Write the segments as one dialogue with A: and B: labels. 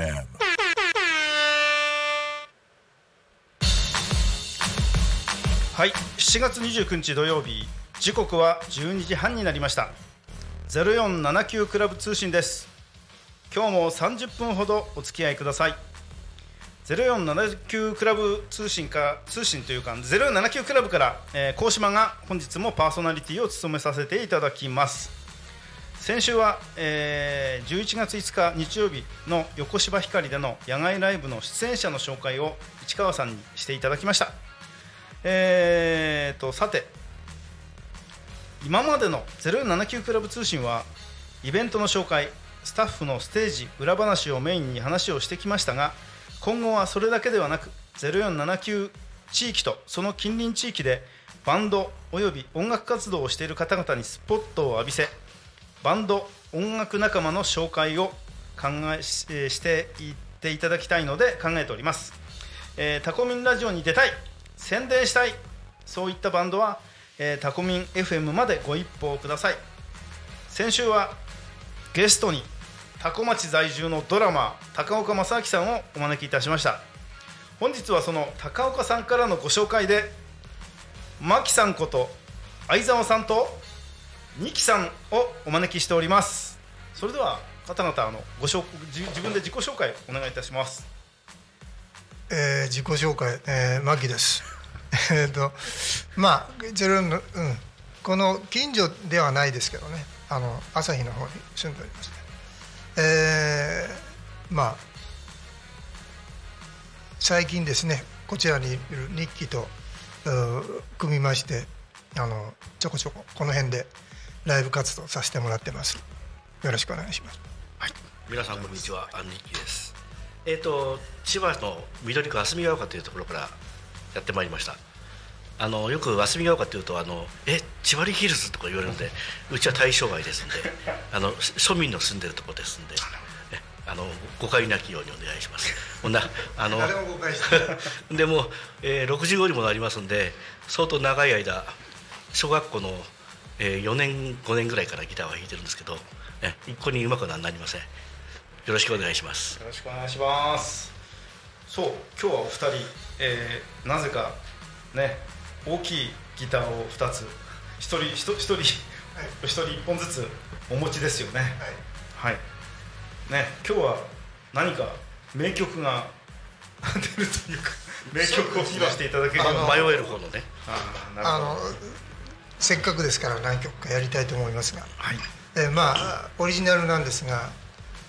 A: FM
B: はい7月29日土曜日時刻は12時半になりました。0479クラブ通信です。今日も30分ほどお付き合いください。0479クラブ通信か通信というか0479クラブから、えー、高島が本日もパーソナリティを務めさせていただきます。先週は、えー、11月5日日曜日の横芝光での野外ライブの出演者の紹介を市川さんにしていただきました。えーとさて今までの079クラブ通信はイベントの紹介スタッフのステージ裏話をメインに話をしてきましたが今後はそれだけではなく0479地域とその近隣地域でバンドおよび音楽活動をしている方々にスポットを浴びせバンド音楽仲間の紹介を考えししていっていただきたいので考えております、えータコミンラジオに出たい宣伝したいそういったバンドは、えータコミン FM までご一報ください。先週はゲストに多古町在住のドラマ高岡正明さんをお招きいたしました。本日はその高岡さんからのご紹介で牧さんこと相沢さんと二木さんをお招きしておりますそれでは方々あのご紹自自分で自己紹介お願いいたします
C: えー自己紹介、えー、牧です。えっとまあゼロの、うん、この近所ではないですけどねあの朝日の方に住んでおりますね。えーまあ最近ですねこちらにいる日記とう組みましてあのちょこちょここの辺でライブ活動させてもらってます。よろしくお願いします。
D: 皆さんこんにちは、アンニッキーです。えっ、と千葉の緑区霞ヶ丘というところからやってまいりました。あのよく霞ヶ丘というとあのえ千葉リヒルズとか言われるので、うちは対象外ですんで、あの庶民の住んでるところですんで、えあの誤解なきようにお願いします。こんなあの
C: 誰も誤解して
D: でも、えー、65にもなりますんで相当長い間小学校の、えー、4年5年ぐらいからギターは弾いてるんですけど、え一向にうまくはなりません。よろしくお願いします。
B: よろしくお願いします。そう今日はお二人、えーなぜかね大きいギターを2つ一人一人一人一人一本ずつお持ちですよね。はい、ね今日は何か名曲が 出るというか名曲を披露していただけるよう
D: 迷える方のね。
B: あーなる
C: あ
B: ほど。
C: のせっかくですから何曲かやりたいと思いますが、
B: はい。
C: えーまあオリジナルなんですが、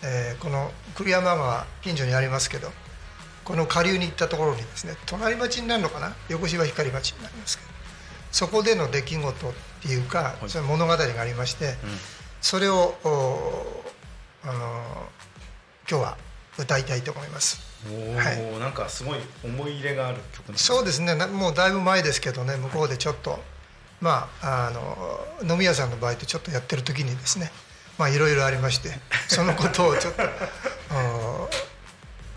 C: えーこの栗山川近所にありますけどこの下流に行ったところにですね隣町になるのかな？横芝光町になりますけど。そこでの出来事っていうか、その物語がありまして、それをおあの今日は歌いたいと思います。
B: おお、
C: はい。
B: なんかすごい思い入れがある曲なんです
C: そうですね。なもうだいぶ前ですけどね向こうでちょっと、まああの飲み屋さんの場合とちょっとやってる時にですねまあいろいろありましてそのことをちょっと お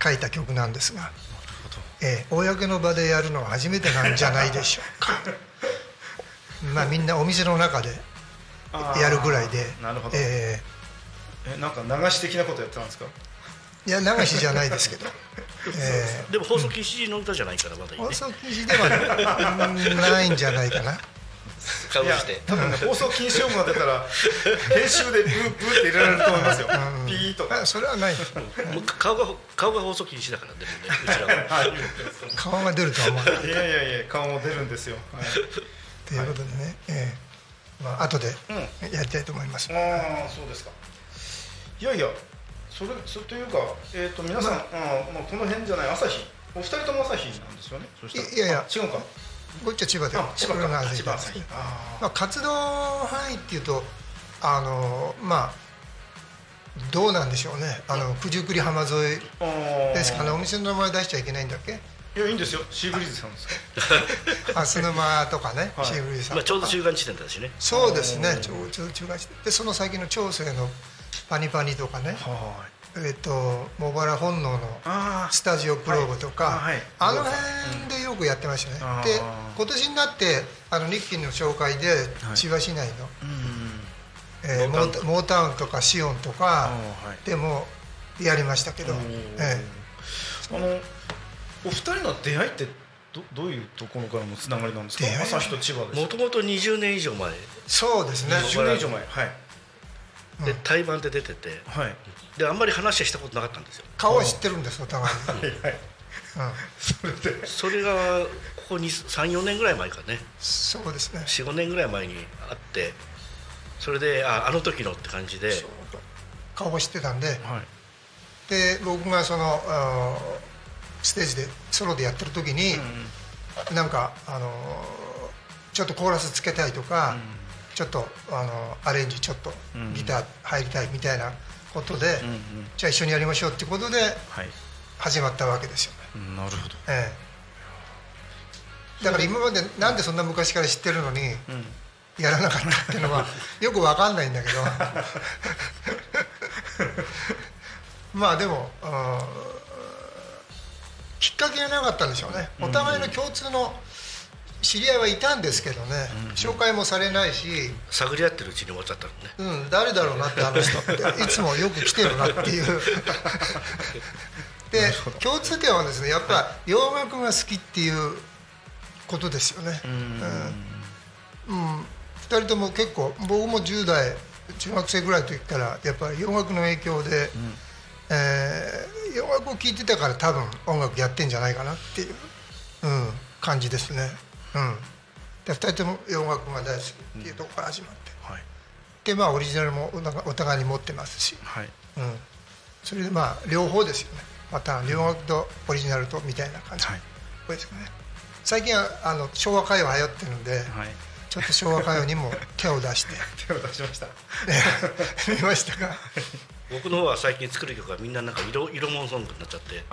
C: 書いた曲なんですが、ええ公の場でやるのは初めてなんじゃないでしょうか。まあみんなお店の中でやるぐらいで
B: なるほど、
C: え
B: え。なんか流し的なことやってたんですか？
C: えいや流しじゃないですけど、え
D: でも放送禁止の歌じゃないからまだいいね。
C: え放送禁止ではうんないんじゃないかな
D: かぶして。
B: 多分ね 放送禁止用語が出たら編集でブーブーって入れられると思いますよ、ピーとか。
C: あそれはない。
D: 顔が顔が放送禁止だからでもねうちらは。
B: はい
C: 顔が出るとは思わない。
B: いやいやいや顔も出るんですよ、はい、
C: ということでね、ええ。まあ後でやりたいと思います、
B: ああそうですか。いやいやそれそれというかえっ、と皆さん、まあ、この辺じゃない朝日。お二人とも朝日なんですよね。そしたら。
C: いいやいや。
B: あ違うか
C: こっちは千葉で
B: あ千葉
C: が
B: 千葉
C: まあ、活動範囲っていうとあのまあどうなんでしょうね。あの九十九里浜沿いですかね。お店の名前出しちゃいけないんだっけ？
B: いやいいんですよ。シーブリーズさんですか。
C: 蓮沼 とかね、
B: はい。
C: シーブリーさん
D: まあちょうど中間地点だしね。
C: そうですね。ちょうちょう中間地点。でその先の長生のパニパニとかね。
B: は
C: えっと茂原本能の
B: あ
C: スタジオクローブとか、
B: はい
C: あ
B: はい。
C: の辺でよくやってましたね、
B: うん
C: で今年になってあの日記の紹介で
B: はい。
C: 千葉市内の、
B: うん
C: えーモータ
B: モータウン
C: とかシオンとかでもやりましたけど、え
B: あのお二人の出会いってどどういうところからのつながりなんですか？朝日と千葉です。
D: もともと20年以上前。
C: え、そうですね。
B: 10年以上前。はい。
D: で対バンで出てて。
B: はい。
D: であんまり話はしたことなかったんですよ。
C: 顔は知ってるんですお互いに、
B: はい。はい。
C: うん、
B: それで。
D: それがここ34年ぐらい前かね。
C: そうですね。
D: 45年ぐらい前に会ってそれでああの時のって感じで。
C: 顔も知ってたんで。
B: はい。
C: で僕がそのステージでソロでやってる時に、なんかあのーちょっとコーラスつけたいとか、ちょっとあのーアレンジちょっとギター入りたいみたいなことで、
B: うんうん。
C: じゃあ一緒にやりましょうってことで
B: はい。
C: 始まったわけですよね、
B: うんなるほど。
C: ええだから今までなんでそんな昔から知ってるのに
B: うん。
C: やらなかったっていうのは よくわかんないんだけど。まあでもうんきっかけがなかったんでしょうね。お互いの共通の知り合いはいたんですけどね、紹介もされないし、
D: 探り合ってるうちに終わっちゃったのね。
C: うん、誰だろうなってあの人っていつもよく来てるなっていう。で共通点はですねやっぱ洋楽が好きっていうことですよね。うん、うん、2人とも結構僕も10代中学生ぐらいの時からやっぱり洋楽の影響で、えー洋楽を聴いてたから多分音楽やってんじゃないかなっていう、うん、感じですね、うん、で2人とも洋楽が大好きっていうところから始まって、
B: はい。
C: でまあオリジナルもお互いに持ってますし、
B: はい。
C: うん、それでまあ両方ですよね。また洋楽とオリジナルとみたいな感じ、
B: はい。
C: ですかね最近はあの昭和歌謡流行ってるんで、
B: はい。
C: ちょっと昭和歌謡にも手を出して、
B: 手を出しました。
C: ね 見ましたか？
D: 僕の方は最近作る曲がみんななんか色色物ソングになっちゃって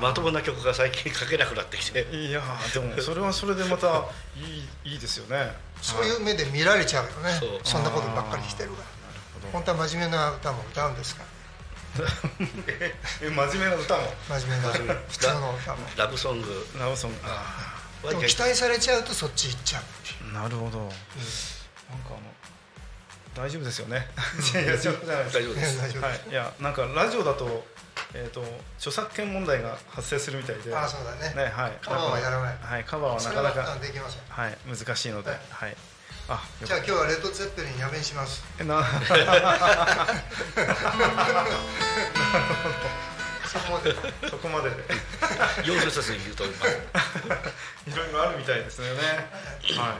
D: まともな曲が最近書けなくなってきて。
B: いやーでも それはそれでまたいいいいですよね。
C: そういう目で見られちゃうよね。
D: そ
C: んなことばっかりしてるから。本当は真面目な歌も歌うんですから
B: ええ真面目な歌も。
C: 真面目な普通の歌も。
D: ラブソング。
B: ラブソング。あ
D: は
C: でも期待されちゃうとそっち行っちゃうっていう。
B: ーなるほど、なんかあの大丈夫ですよね。うじゃないです。
D: 大丈夫です。
C: ね大丈夫
B: はい、いやなんかラジオだと,、えー、と著作権問題が発生するみたいで。
C: ああそうだね。
B: ねはい、
C: カバーはやらない。
B: はい、カバーはなかなか。
C: あできません。
B: はい難しいので、は
C: はい。い
B: あよ
C: じゃあ今日はレッド・ツェッペリンやめにします。
B: たな
C: そこまで
B: そこまで。で
D: 要所説に言うとまあ
B: いろいろあるみたいですよね。は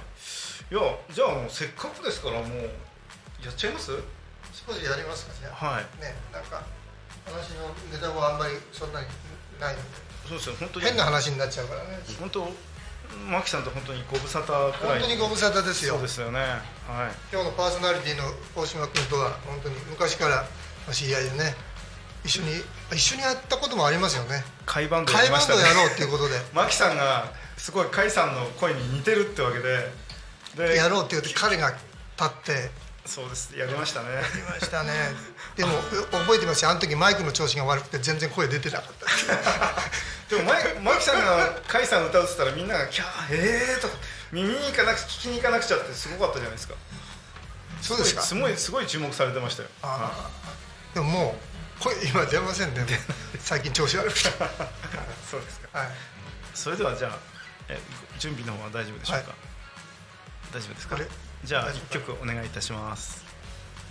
B: い。いやじゃあもうせっかくですからもうやっちゃいます？
C: 少しやりますかじゃあ。
B: はい。
C: ねなんか話のネタはあんまりそんなにないので。
B: そうですよ。本当に。
C: 変な話になっちゃうからね。
B: 本当マキさんと本当にご無沙汰くらい。
C: 本当にご無沙汰ですよ。
B: そうですよね。はい。
C: 今日のパーソナリティの大島君とは本当に昔からお知り合いでね一緒に一緒にやったこともありますよね。
B: 会バンドや
C: 会
B: りましたね。
C: バンドやろうっていうことで。
B: マキさんがすごい甲斐さんの声に似てるってわけで。で
C: やろうって言って彼が立って。
B: そうです。やりましたね。
C: やりましたね。でも覚えてますよ。あの時マイクの調子が悪くて全然声出てなかった。
B: でもマイマキさんが甲斐さんの歌うって言ったらみんなが「キャーえー」とか耳に行かなく聞きに行かなくちゃってすごかったじゃないですか。
C: そうですか。
B: すごいすごい注目されてましたよ。
C: あー。でももう声今出ませんね。最近調子悪くて。
B: そうですか。
C: はい。
B: それではじゃあえ準備の方は大丈夫でしょうか、
C: はい。
B: 大丈夫ですか？じゃあ
C: 大丈
B: 1曲お願いいたします。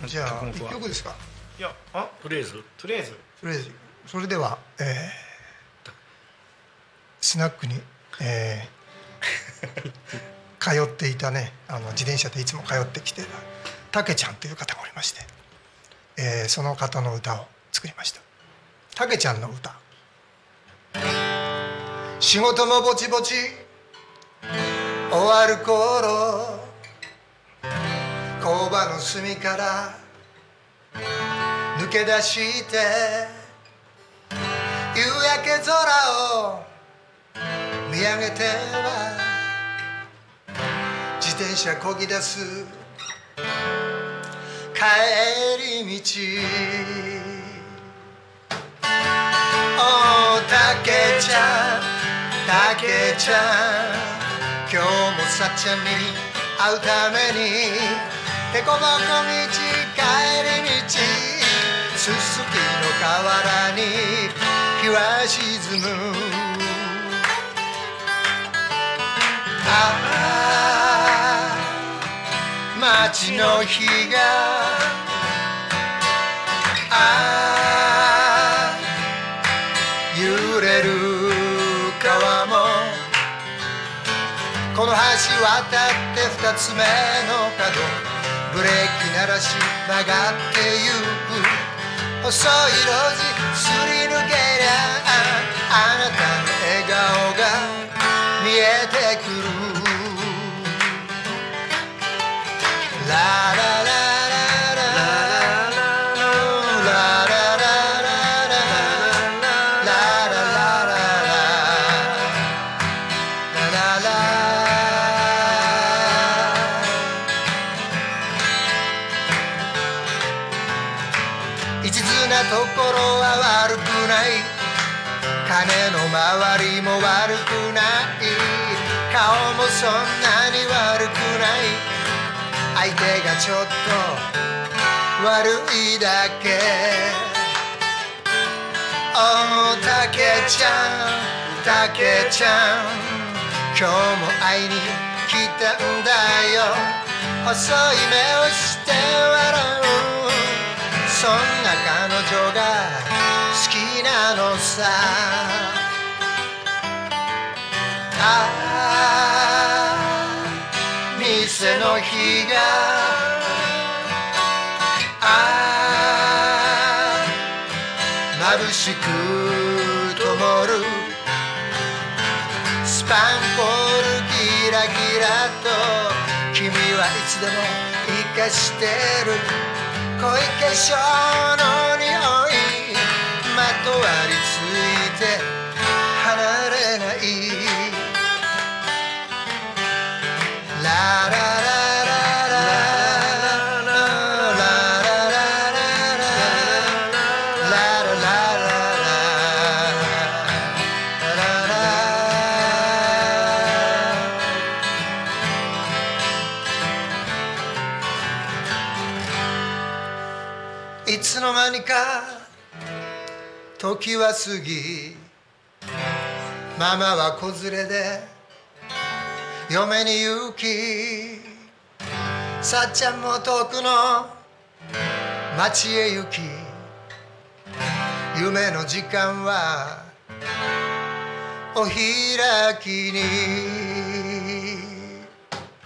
C: じゃあ
B: 曲目は
C: ？1曲ですか？
B: いやあ
D: とりあえず
B: とりあえず
C: とりあえずそれでは、えースナックに、えー 通っていたねあの自転車でいつも通ってきてたたけちゃんという方がおりまして、えーその方の歌を作りました。たけちゃんの歌。仕事もぼちぼち。終わる頃。工場の隅から。抜け出して。夕焼け空を。見上げては。自転車こぎ出す。帰り道。たけちゃんたけちゃん今日もさっちゃんに会うためにへこぼこ道帰り道すすきの河原に日は沈む。ああ街の日がああ。揺れる川も。この橋渡って二つ目の角。ブレーキ鳴らし曲がってゆく。細い路地すり抜けりゃあなたの笑顔が見えてくる。ララ顔もそんなに悪くない。相手がちょっと悪いだけ。おーたけちゃんたけちゃん。今日も会いに来たんだよ。細い目をして笑う。そんな彼女が好きなのさ。店の日がああ眩しく灯るスパンコールキラキラと君はいつでも生かしてる。濃い化粧の匂いまとわり時は過ぎママは子連れで嫁に行きさっちゃんも遠くの町へ行き夢の時間はお開きに。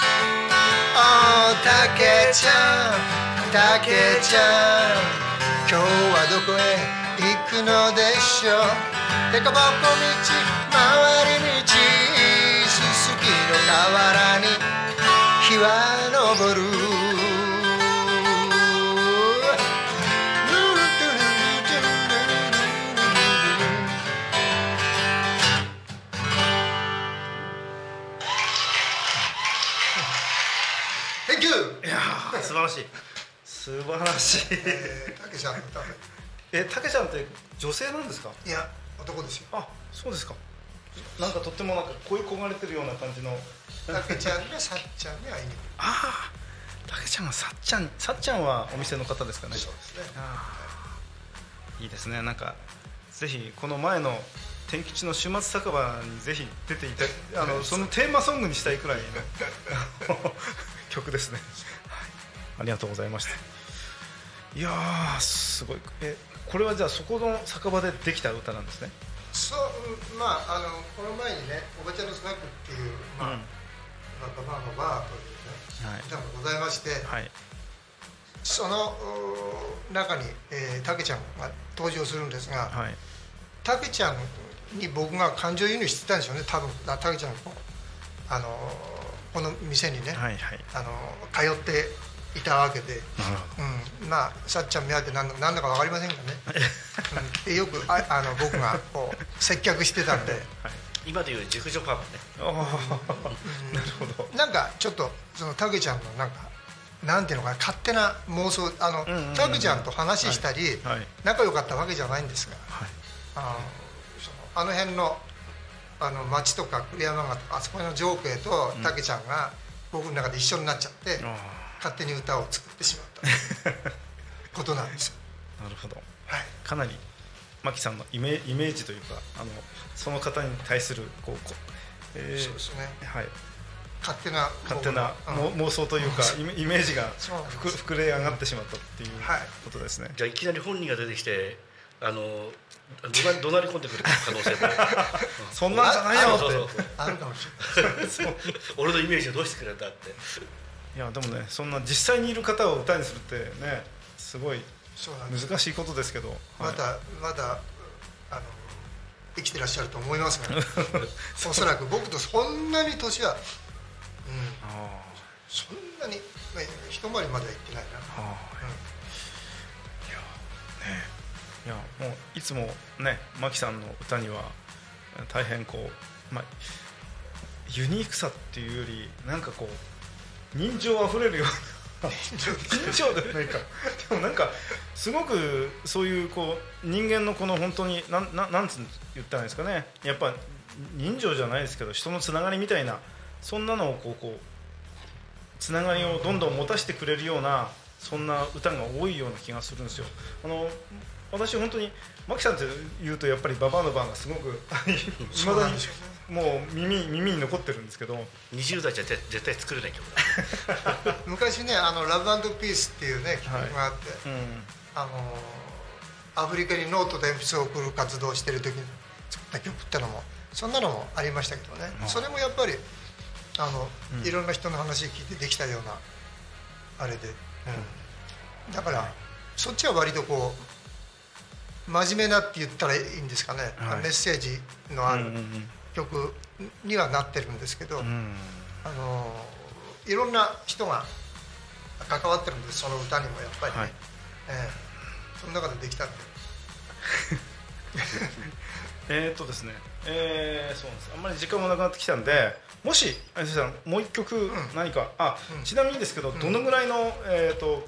C: おたけちゃんたけちゃん今日はどこへ？くのでしょう。でこぼこ道回り道すすきの河原に日は昇る。
B: 素晴らしい。素晴らしい。
C: えーたけちゃんの歌で
B: えたけちゃんって女性なんですか？
C: いや男ですよ。
B: あそうですか。なんかとってもなんか恋焦がれてるような感じの
C: たけちゃんがさっちゃんに会いに来る
B: ああたけちゃんはさっちゃんさっちゃんはお店の方ですかね。
C: そうですね。
B: いいですね。なんかぜひこの前の天吉の週末酒場にぜひ出ていたあのそのテーマソングにしたいくらいの 曲ですね、はい、ありがとうございましたいやーすごい。えこれはじゃあそこの酒場でできた歌なんですね？
C: そうまああのこの前にね「おばちゃんのスナック」っていう、まあ
B: うん。
C: まあ、ババアのバーというね
B: はい。
C: 歌もございまして、
B: はい。
C: その中に、えー、たけちゃんが登場するんですが、
B: はい。
C: たけちゃんに僕が感情移入してたんでしょうね多分。たけちゃんもあのこの店にね、
B: はいはい。
C: あの通っていたわけで、うん、まあさっちゃん目当てなんだなんだか分かりませんがね、うん。でよくああの僕がこう接客してたんで。
D: 今でいう熟女パブね。
B: ああなるほど。
C: なんかちょっとそのたけちゃんのなんかなんていうのかな勝手な妄想あの
B: うんうんうん。
C: たけちゃんと話したり、
B: はい。はい
C: 仲良かったわけじゃないんですが。
B: はい。
C: あのそのあの辺のあの町とか栗山川とかあそこの情景とたけちゃんが僕の中で一緒になっちゃって、
B: あ
C: 勝手に歌を作ってしまった ことなんです
B: なるほど。
C: はい。
B: かなりマキさんのイメイメージというかあのその方に対するこうこえー
C: そうですね。
B: はい。
C: 勝手な
B: 勝手な
C: うん。
B: も妄想というかイメイメージが膨れ上がってしまったっていう
C: はい。
B: ことですね。
D: じゃあいきなり本人が出てきてあの怒鳴り込んでくる可能性も。
B: そんなんじゃないよって。
D: そうそうそう
C: あるかもしれない。
D: 俺のイメージをどうしてくれるんだって
B: いやでもねそんな実際にいる方を歌にするってねすごい難しいことですけど、はい。
C: まだまだあの生きてらっしゃると思いますが、おそらく。僕とそんなに年は、うん、
B: あ
C: そんなに、まあ、一回りまでは行ってないな、
B: あはい。いやもういつもねマキさんの歌には大変こう、まあ、ユニークさっていうよりなんかこう人情あふれるような。人情ではないか。でもなんかすごくそういうこう人間のこの本当になんななんつ言ったらいいんですかね。やっぱ人情じゃないですけど人のつながりみたいなそんなのをこうこうつながりをどんどん持たせてくれるようなそんな歌が多いような気がするんですよ。あの私本当にマキさんって言うとやっぱりババアの番がすごく いまだに。もう耳耳に残ってるんですけど。
D: 20代じゃ絶絶対作れない曲だ。
C: 昔ねあの「ラブピースっていうね曲があって、
B: うん。
C: あのアフリカにノートで鉛筆を送る活動をしてる時に作った曲ってのもそんなのもありましたけどね、
B: あ。
C: それもやっぱりあの、
B: うん。
C: いろんな人の話聞いてできたようなあれで、うん。だからそっちは割とこう真面目なって言ったらいいんですかね、
B: はい。
C: メッセージのあ
B: うんうん
C: る曲にはなってるんですけど、
B: うん。うん
C: あのいろんな人が関わってるんですその歌にもやっぱり。ね、
B: はい。
C: ええ。その中でできたんで
B: えーっとですね、えーそうなんです。あんまり時間もなくなってきたんでもしあれでしたらもう一曲何か、あ
C: うん。
B: ちなみにですけどどのぐらいの、えーっと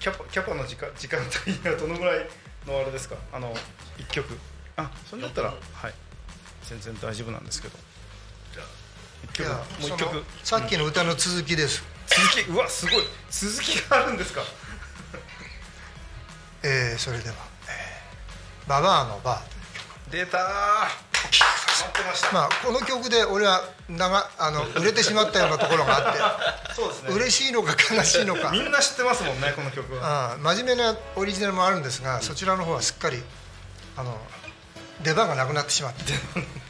B: キャパキャパの時間時間帯がどのぐらいのあれですか？あの一曲。あそれだったらはい全然大丈夫なんですけど。
D: じゃあ
B: 一曲
C: いや
B: もう一
C: そ
B: 曲
C: のさっきの歌の続きです、
B: 続き？うわすごい。続きがあるんですか？
C: えーそれでは「ババアのバー」という曲。
B: 出たま
C: あこの曲で俺は長あの売れてしまったようなところがあ
B: そうですね。
C: って嬉しいのか悲しいのか。
B: みんな知ってますもんねこの曲は。
C: あ真面目なオリジナルもあるんですがそちらの方はすっかりあの出番がなくなってしまって。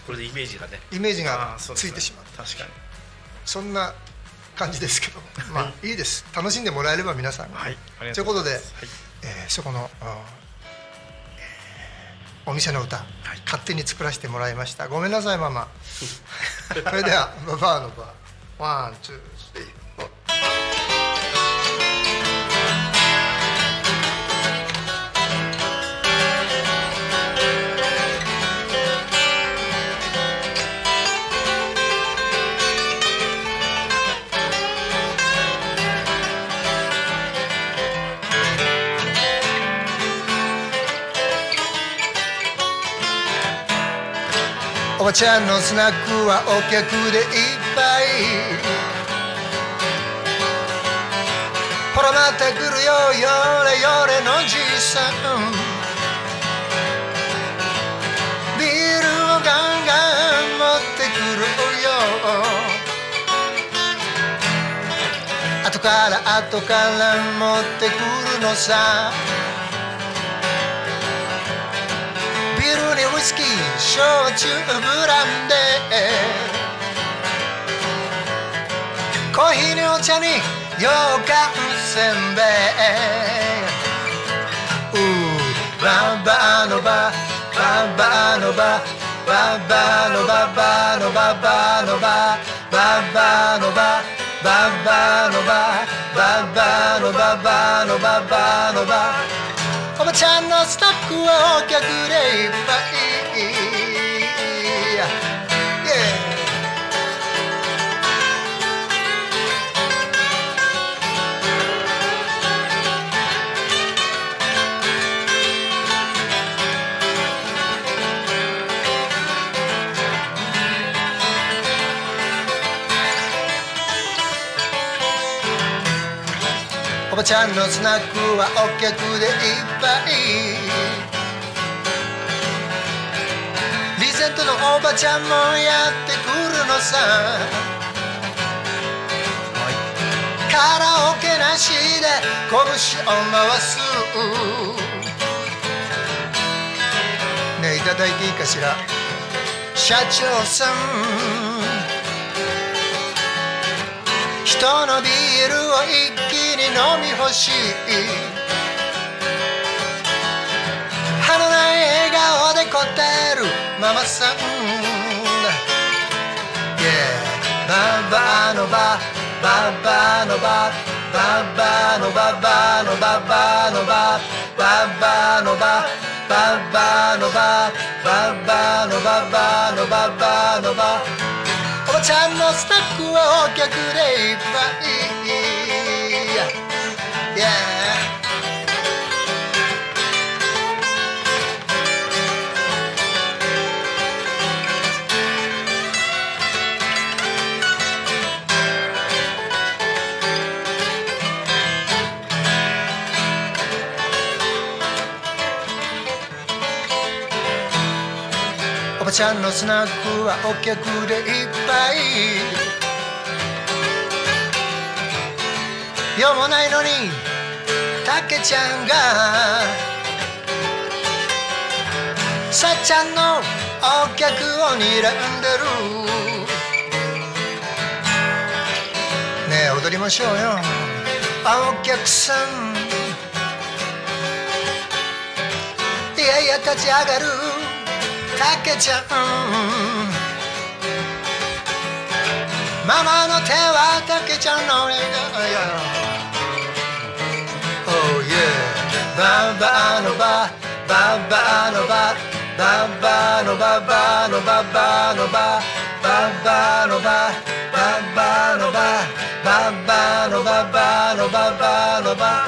D: これでイメージがね。
C: イメージ
B: あ
C: がついてしまう
B: 確かに。
C: そんな感じですけど。まあいいです。楽しんでもらえれば皆さん。が、
B: はい
C: ということで、
B: はい。
C: えーそこの、えーお店の歌、勝手に作らせてもらいました。ごめんなさいママ。それではババアのバー。ワンツーばちゃんのスナックはお客でいっぱい。ほらまた来るよよれよれのじいさん。ビールをガンガン持ってくるよ。後から後から持ってくるのさ。にウイスキー焼酎ブランデーコーヒーにお茶に羊羹せんべいうーババアのバババアのバババアのババのババのバババのバババのバババのババのババのバおばちゃんのスタ客でいっぱいおばちゃんのスナックはお客でいっぱい。せんのおばちゃんもやってくるのさ。カラオケなしで拳を回す。ねえいただいていいかしら？社長さん。人のビールを一気に飲み干しい。歯のない笑顔で答える。ママさん Yeah ババのバ。ババのバ。ババのバ。バのババのバ。ババのバ。ババのバ。ババのバ。バのババのバ。おばちゃんのスタッフはお客でいっぱい。ちゃんのスナックはお客でいっぱい。用もないのにたけちゃんがさっちゃんのお客を睨んでる。ねえ踊りましょうよ。お客さん。いやいや立ち上がる。かけちゃう。ママの手はたけちゃんの。俺が Oh yeah バンバのバ。バンバのバ。バンバのババのババのバ。バンバのバ。バンバのバ。バンバのババのババのバ。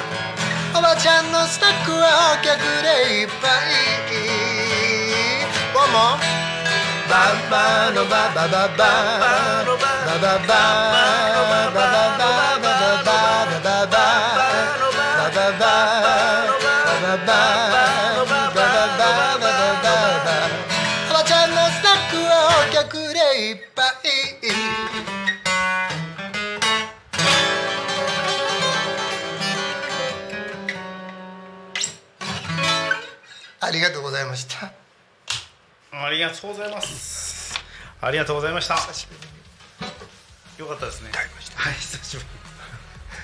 C: おばちゃんのスナックはお客でいっぱい。のバババババババババありがとうございました。
B: ありがとうございます。ありがとうございました。
C: 久しぶりに。
B: よかったですね。はい。久しぶり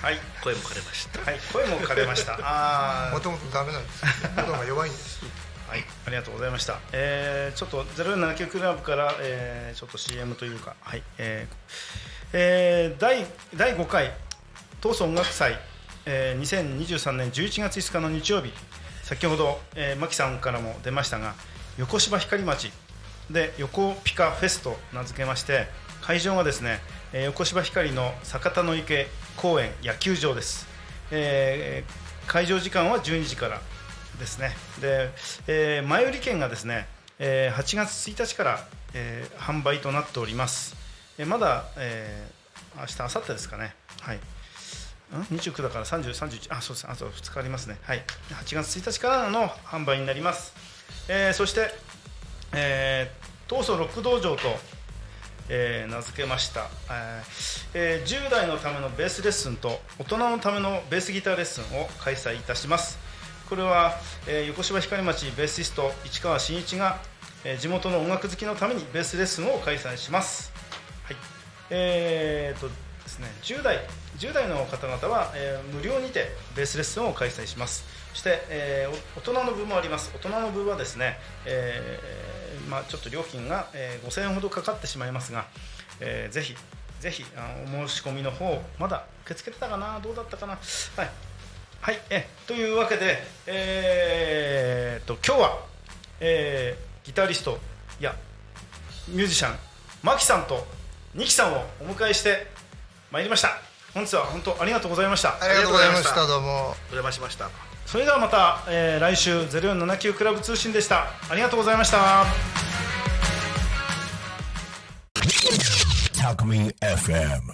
B: はい。
D: 声も枯れました。
B: はい。声も枯れました。あー。
C: もともとダメなんです喉が弱いんです。
B: はい、ありがとうございました。えー、ちょっと079クラブから、えー、ちょっと CM というか、はい、えーえー、第第5回東総音楽祭、えー、2023年11月5日の日曜日、先ほど、えー、牧さんからも出ましたが、横芝光町で横ピカフェスと名付けまして、会場がですね、え、横芝光の坂田の池公園野球場です。えー、会場時間は12時からですね。で、えー前売り券がですね、えー8月1日から、えー販売となっております、えーまだ、えー、明日明後日ですかね。はい。29だから30、31あそうです。あと2日ありますね。はい。8月1日からの販売になります、えーそして、えー、東総ロック道場とえー名付けました、えー10代のためのベースレッスンと大人のためのベースギターレッスンを開催いたします。これは、えー横芝光町ベーシスト市川真一が、えー地元の音楽好きのためにベースレッスンを開催します。はい。えーとですね、10代 ,10 代の方々は、えー無料にてベースレッスンを開催します。そして、えー大人の部もあります。大人の部はですね、えーまあ、ちょっと料金が、えー5000円ほどかかってしまいますが、えーぜひぜひあのお申し込みの方まだ受け付けてたかな？どうだったかな？はい、はい、えというわけで、えー、と今日は、えーギタリストいやミュージシャンマキさんとニキさんをお迎えしてまいりました。本日は本当ありがとうございました。
C: ありがとうございまし
D: た。
C: どうも
D: お邪魔しました
B: それではまた、えー来週0479クラブ通信でしたありがとうございました
A: タクミ FM.